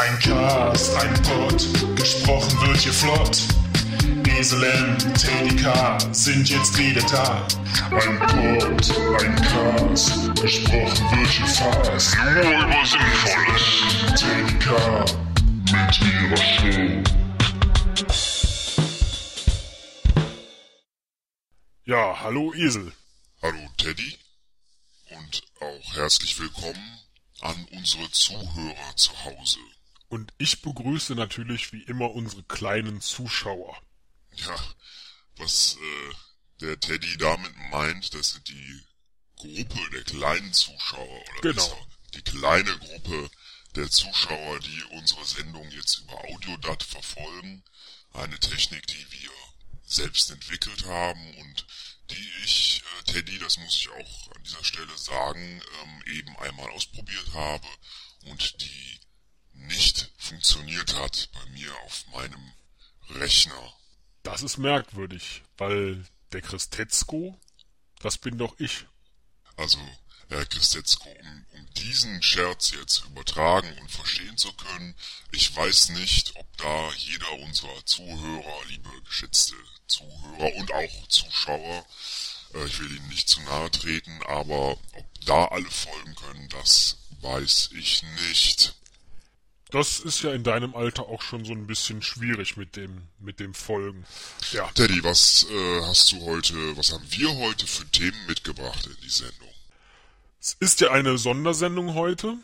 Ein Cast, ein Pod, gesprochen wird hier flott. Esel M, Teddy K sind jetzt wieder da. Ein Pod, ein Cast, gesprochen wird hier fast. Nur über Sinnvolles. Teddy K mit ihrer Show. Ja, hallo Esel. Hallo Teddy und auch herzlich willkommen an unsere Zuhörer zu Hause. Und ich begrüße natürlich wie immer unsere kleinen Zuschauer. Ja, was äh, der Teddy damit meint, das sind die Gruppe der kleinen Zuschauer oder Genau. besser, die kleine Gruppe der Zuschauer, die unsere Sendung jetzt über Audiodat verfolgen. Eine Technik, die wir selbst entwickelt haben und die ich, äh, Teddy, das muss ich auch an dieser Stelle sagen, ähm, eben einmal ausprobiert habe und die nicht funktioniert hat bei mir auf meinem Rechner. Das ist merkwürdig, weil der Christetzko, das bin doch ich. Also, Herr Christetzko, um, um diesen Scherz jetzt übertragen und verstehen zu können, ich weiß nicht, ob da jeder unserer Zuhörer, liebe geschätzte Zuhörer und auch Zuschauer, äh, ich will Ihnen nicht zu nahe treten, aber ob da alle folgen können, das weiß ich nicht. Das ist ja in deinem Alter auch schon so ein bisschen schwierig mit dem, mit dem Folgen. Ja, Teddy, was äh, hast du heute, was haben wir heute für Themen mitgebracht in die Sendung? es ist ja eine Sondersendung heute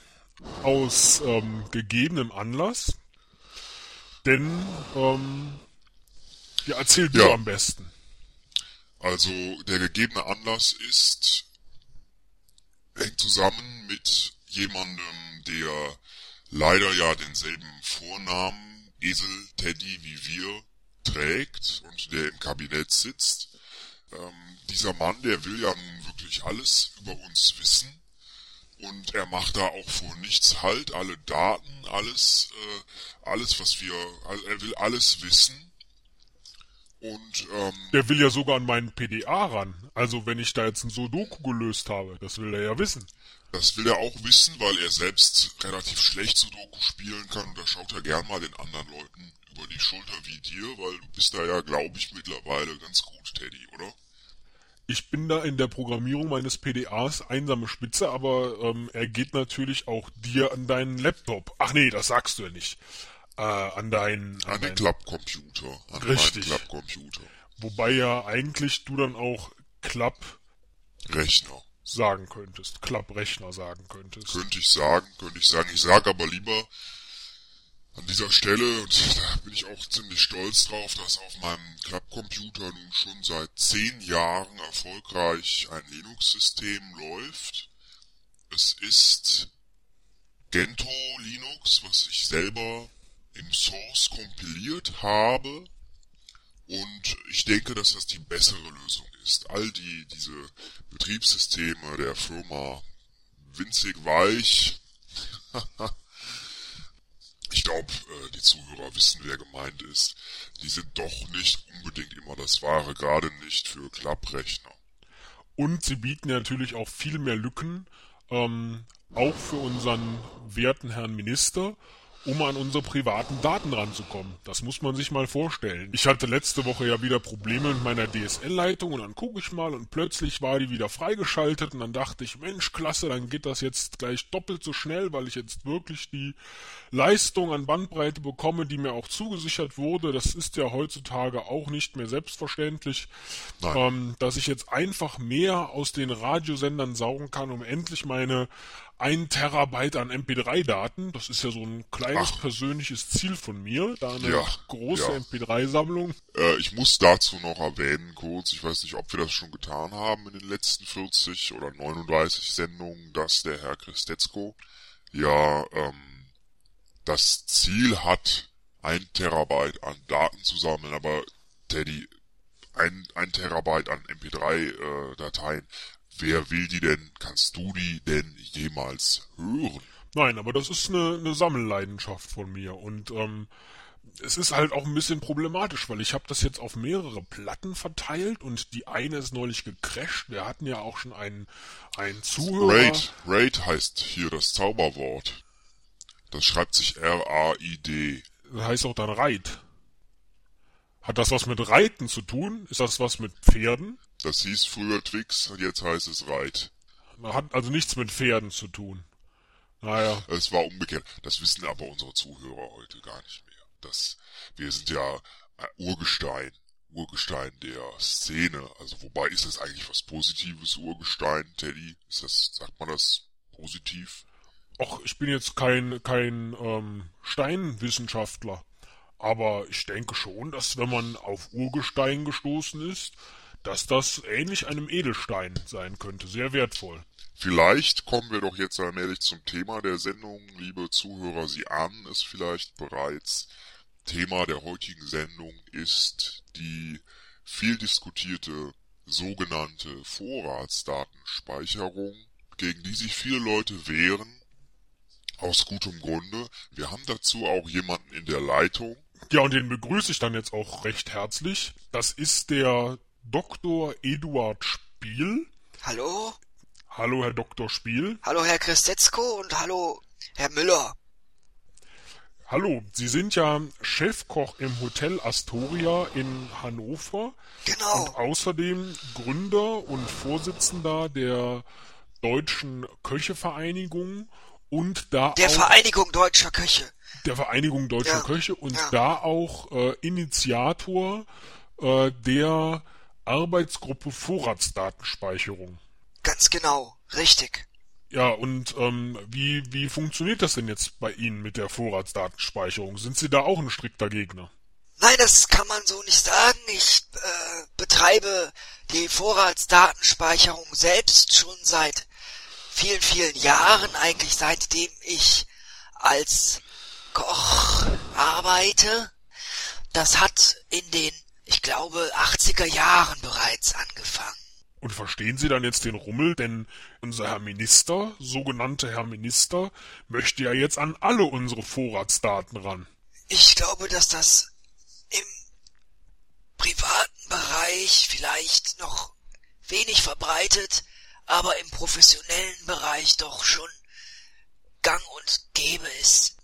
aus ähm, gegebenem Anlass. Denn, ähm, ja, erzähl du Ja. am besten. Also der gegebene Anlass ist hängt zusammen mit jemandem, der leider ja denselben Vornamen Esel Teddy wie wir trägt und der im Kabinett sitzt. Ähm, dieser Mann, der will ja nun wirklich alles über uns wissen und er macht da auch vor nichts halt, alle Daten, alles, äh, alles was wir, er will alles wissen und ähm, Der will ja sogar an meinen PDA ran. Also wenn ich da jetzt ein Sudoku gelöst habe, das will er ja wissen. Das will er auch wissen, weil er selbst relativ schlecht Sudoku spielen kann und da schaut er gern mal den anderen Leuten über die Schulter wie dir, weil du bist da ja, glaube ich, mittlerweile ganz gut, Teddy, oder? Ich bin da in der Programmierung meines PDAs einsame Spitze, aber ähm, er geht natürlich auch dir an deinen Laptop. Ach nee, das sagst du ja nicht. Äh, an deinen... An den deinen- Klappcomputer, an Richtig. Klappcomputer. Wobei ja eigentlich du dann auch Klapp Rechner. Sagen könntest. Klapprechner sagen könntest. Könnte ich sagen, könnte ich sagen. Ich sage aber lieber an dieser Stelle, und da bin ich auch ziemlich stolz drauf, dass auf meinem Klappcomputer nun schon seit zehn Jahren erfolgreich ein Linux-System läuft. Es ist Gentoo Linux, was ich selber im Source kompiliert habe. Und ich denke, dass das die bessere Lösung ist. All die, diese Betriebssysteme der Firma winzig weich. ich glaube, äh, die Zuhörer wissen, wer gemeint ist. Die sind doch nicht unbedingt immer das Wahre, gerade nicht für Klapprechner. Und sie bieten natürlich auch viel mehr Lücken, ähm, auch für unseren werten Herrn Minister, um an unsere privaten Daten ranzukommen. Das muss man sich mal vorstellen. Ich hatte letzte Woche ja wieder Probleme mit meiner DSL-Leitung und dann gucke ich mal und plötzlich war die wieder freigeschaltet und dann dachte ich, Mensch, klasse, dann geht das jetzt gleich doppelt so schnell, weil ich jetzt wirklich die Leistung an Bandbreite bekomme, die mir auch zugesichert wurde. Das ist ja heutzutage auch nicht mehr selbstverständlich, ähm, dass ich jetzt einfach mehr aus den Radiosendern saugen kann, um endlich meine 1 Terabyte an MP3-Daten, das ist ja so ein kleines Ach. persönliches Ziel von mir, da eine Ja, große ja. MP3-Sammlung. Äh, ich muss dazu noch erwähnen, kurz, ich weiß nicht, ob wir das schon getan haben in den letzten 40 oder 39 Sendungen, dass der Herr Christetzko ja ähm, das Ziel hat, ein Terabyte an Daten zu sammeln, aber Teddy, ein, ein Terabyte an MP3-Dateien, wer will die denn, kannst du die denn jemals hören? Nein, aber das ist eine, eine Sammelleidenschaft von mir und ähm, es ist halt auch ein bisschen problematisch, weil ich habe das jetzt auf mehrere Platten verteilt und die eine ist neulich gecrashed. Wir hatten ja auch schon einen, einen Zuhörer. Raid, Raid heißt hier das Zauberwort. Das schreibt sich R-A-I-D. Das heißt auch dann Reit. Hat das was mit Reiten zu tun? Ist das was mit Pferden? Das hieß früher Twix und jetzt heißt es Reit. Hat also nichts mit Pferden zu tun. Naja. Es war umgekehrt. Das wissen aber unsere Zuhörer heute gar nicht mehr. Das, wir sind ja Urgestein. Urgestein der Szene. Also wobei ist das eigentlich was Positives, Urgestein, Teddy? Ist das, sagt man das positiv? Ach, ich bin jetzt kein, kein ähm, Steinwissenschaftler. Aber ich denke schon, dass wenn man auf Urgestein gestoßen ist, dass das ähnlich einem Edelstein sein könnte. Sehr wertvoll. Vielleicht kommen wir doch jetzt allmählich zum Thema der Sendung, liebe Zuhörer. Sie ahnen es vielleicht bereits. Thema der heutigen Sendung ist die viel diskutierte sogenannte Vorratsdatenspeicherung, gegen die sich viele Leute wehren. Aus gutem Grunde. Wir haben dazu auch jemanden in der Leitung. Ja, und den begrüße ich dann jetzt auch recht herzlich. Das ist der Dr. Eduard Spiel. Hallo? Hallo, Herr Dr. Spiel. Hallo, Herr Christetzko und hallo, Herr Müller. Hallo, Sie sind ja Chefkoch im Hotel Astoria in Hannover. Genau. Und außerdem Gründer und Vorsitzender der Deutschen Köchevereinigung und da Der auch Vereinigung Deutscher Köche. der Vereinigung Deutscher Ja, Köche und ja. da auch äh, Initiator äh, der Arbeitsgruppe Vorratsdatenspeicherung. Ganz genau. Richtig. Ja, und ähm, wie, wie funktioniert das denn jetzt bei Ihnen mit der Vorratsdatenspeicherung? Sind Sie da auch ein strikter Gegner? Nein, das kann man so nicht sagen. Ich äh, betreibe die Vorratsdatenspeicherung selbst schon seit vielen, vielen Jahren, eigentlich seitdem ich als Koch arbeite. Das hat in den, ich glaube, 80er Jahren bereits angefangen. Und verstehen Sie dann jetzt den Rummel? Denn unser Herr Minister, sogenannte Herr Minister, möchte ja jetzt an alle unsere Vorratsdaten ran. Ich glaube, dass das im privaten Bereich vielleicht noch wenig verbreitet, aber im professionellen Bereich doch schon gang und gäbe ist.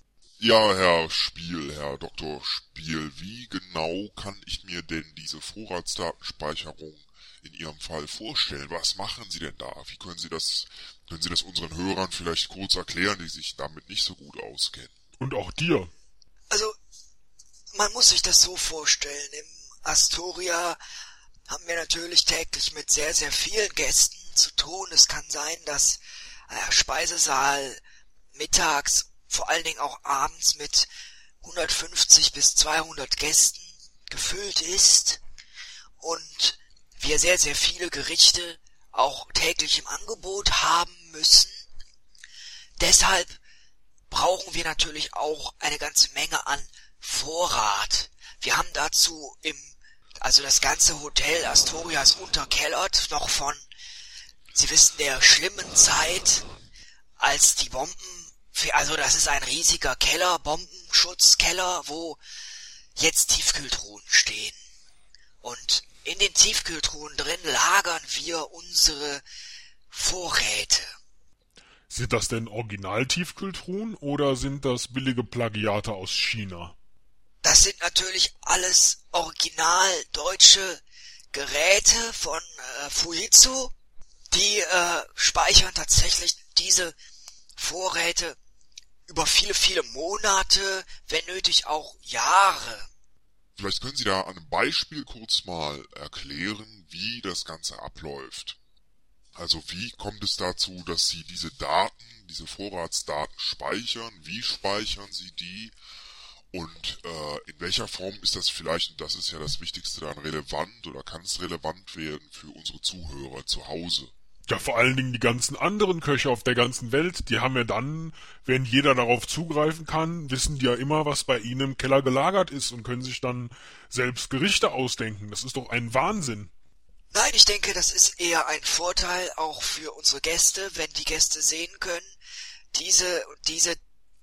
Ja, Herr Spiel, Herr Dr. Spiel, wie genau kann ich mir denn diese Vorratsdatenspeicherung in Ihrem Fall vorstellen? Was machen Sie denn da? Wie können Sie das, können Sie das unseren Hörern vielleicht kurz erklären, die sich damit nicht so gut auskennen? Und auch dir. Also, man muss sich das so vorstellen. Im Astoria haben wir natürlich täglich mit sehr, sehr vielen Gästen zu tun. Es kann sein, dass der Speisesaal mittags, vor allen Dingen auch abends mit 150 bis 200 Gästen gefüllt ist und wir sehr, sehr viele Gerichte auch täglich im Angebot haben müssen. Deshalb brauchen wir natürlich auch eine ganze Menge an Vorrat. Wir haben dazu im, also das ganze Hotel Astoria ist unterkellert, noch von, Sie wissen, der schlimmen Zeit, als die Bomben, also das ist ein riesiger Keller, Bombenschutzkeller, wo jetzt Tiefkühltruhen stehen. Und in den Tiefkühltruhen drin lagern wir unsere Vorräte. Sind das denn Original-Tiefkühltruhen oder sind das billige Plagiate aus China? Das sind natürlich alles original deutsche Geräte von äh, Fujitsu. Die äh, speichern tatsächlich diese Vorräte über viele, viele Monate, wenn nötig auch Jahre. Vielleicht können Sie da an einem Beispiel kurz mal erklären, wie das Ganze abläuft. Also wie kommt es dazu, dass Sie diese Daten, diese Vorratsdaten speichern? Wie speichern Sie die? Und äh, in welcher Form ist das vielleicht, und das ist ja das Wichtigste dann, relevant oder kann es relevant werden für unsere Zuhörer zu Hause? Ja, vor allen Dingen die ganzen anderen Köche auf der ganzen Welt, die haben ja dann, wenn jeder darauf zugreifen kann, wissen die ja immer, was bei ihnen im Keller gelagert ist und können sich dann selbst Gerichte ausdenken. Das ist doch ein Wahnsinn. Nein, ich denke, das ist eher ein Vorteil auch für unsere Gäste, wenn die Gäste sehen können, diese, diese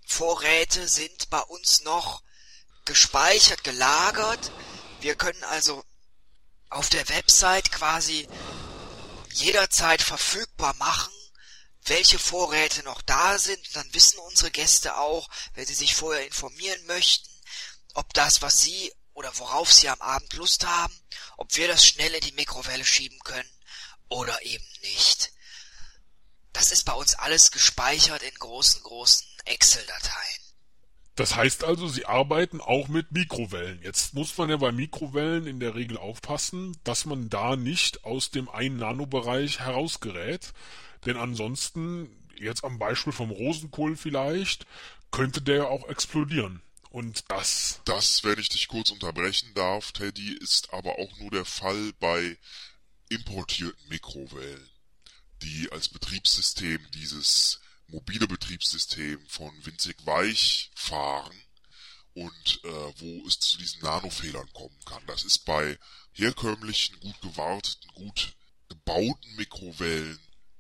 Vorräte sind bei uns noch gespeichert, gelagert. Wir können also auf der Website quasi jederzeit verfügbar machen, welche Vorräte noch da sind. Dann wissen unsere Gäste auch, wenn sie sich vorher informieren möchten, ob das, was sie oder worauf sie am Abend Lust haben, ob wir das schnell in die Mikrowelle schieben können oder eben nicht. Das ist bei uns alles gespeichert in großen, großen Excel-Dateien. Das heißt also, Sie arbeiten auch mit Mikrowellen. Jetzt muss man ja bei Mikrowellen in der Regel aufpassen, dass man da nicht aus dem 1 Nanobereich herausgerät. Denn ansonsten, jetzt am Beispiel vom Rosenkohl vielleicht, könnte der ja auch explodieren. Und das. Das, wenn ich dich kurz unterbrechen darf, Teddy, ist aber auch nur der Fall bei importierten Mikrowellen, die als Betriebssystem dieses mobile Betriebssystem von winzig weich fahren und äh, wo es zu diesen Nanofehlern kommen kann. Das ist bei herkömmlichen, gut gewarteten, gut gebauten Mikrowellen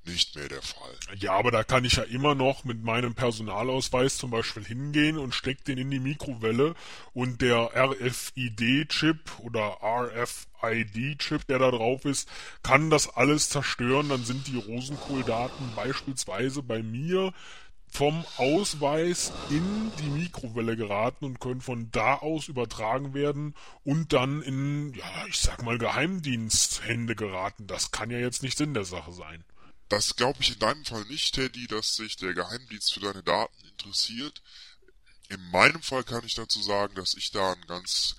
nicht mehr der Fall. Ja, aber da kann ich ja immer noch mit meinem Personalausweis zum Beispiel hingehen und steck den in die Mikrowelle und der RFID-Chip oder RFID-Chip, der da drauf ist, kann das alles zerstören. Dann sind die Rosenkohldaten beispielsweise bei mir vom Ausweis in die Mikrowelle geraten und können von da aus übertragen werden und dann in, ja, ich sag mal, Geheimdiensthände geraten. Das kann ja jetzt nicht Sinn der Sache sein. Das glaube ich in deinem Fall nicht, Teddy, dass sich der Geheimdienst für deine Daten interessiert. In meinem Fall kann ich dazu sagen, dass ich da einen ganz,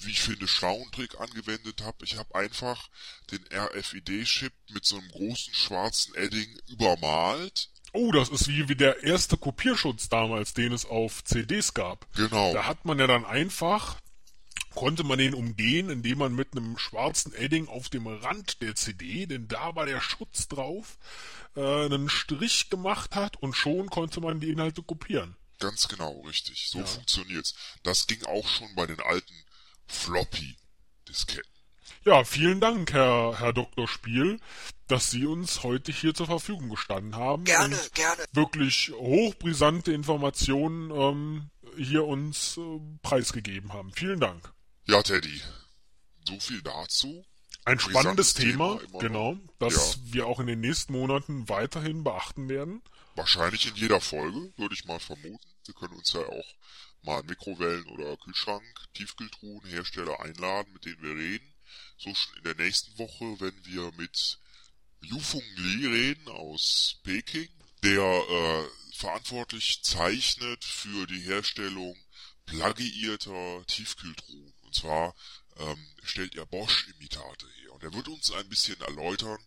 wie ich finde, schlauen Trick angewendet habe. Ich habe einfach den RFID-Chip mit so einem großen schwarzen Edding übermalt. Oh, das ist wie, wie der erste Kopierschutz damals, den es auf CDs gab. Genau. Da hat man ja dann einfach konnte man den umgehen, indem man mit einem schwarzen Edding auf dem Rand der CD, denn da war der Schutz drauf, äh, einen Strich gemacht hat und schon konnte man die Inhalte kopieren. Ganz genau, richtig. So ja. funktioniert's. Das ging auch schon bei den alten Floppy-Disketten. Ja, vielen Dank, Herr, Herr Dr. Spiel, dass Sie uns heute hier zur Verfügung gestanden haben. Gerne, gerne. Wirklich hochbrisante Informationen ähm, hier uns äh, preisgegeben haben. Vielen Dank. Ja, Teddy, so viel dazu. Ein spannendes Thema, Thema genau, das ja. wir auch in den nächsten Monaten weiterhin beachten werden. Wahrscheinlich in jeder Folge, würde ich mal vermuten. Wir können uns ja auch mal Mikrowellen oder Kühlschrank, Tiefkühltruhen, Hersteller einladen, mit denen wir reden. So schon in der nächsten Woche, wenn wir mit Yufeng Li reden aus Peking, der äh, verantwortlich zeichnet für die Herstellung plagiierter Tiefkühltruhen. Und zwar ähm, stellt er Bosch-Imitate her. Und er wird uns ein bisschen erläutern,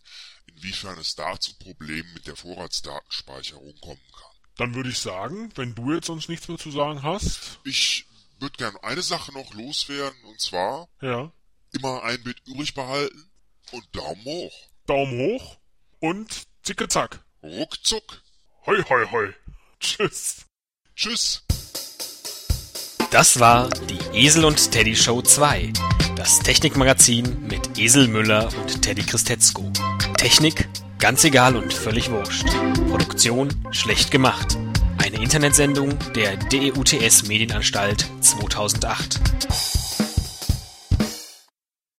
inwiefern es da zu Problemen mit der Vorratsdatenspeicherung kommen kann. Dann würde ich sagen, wenn du jetzt sonst nichts mehr zu sagen hast. Ich würde gerne eine Sache noch loswerden, und zwar ja. immer ein Bit übrig behalten und Daumen hoch. Daumen hoch und zicke zack. Ruckzuck. Hoi hoi hoi. Tschüss. Tschüss. Das war die Esel und Teddy Show 2, das Technikmagazin mit Esel Müller und Teddy Christetzko. Technik ganz egal und völlig wurscht. Produktion schlecht gemacht. Eine Internetsendung der DEUTS Medienanstalt 2008.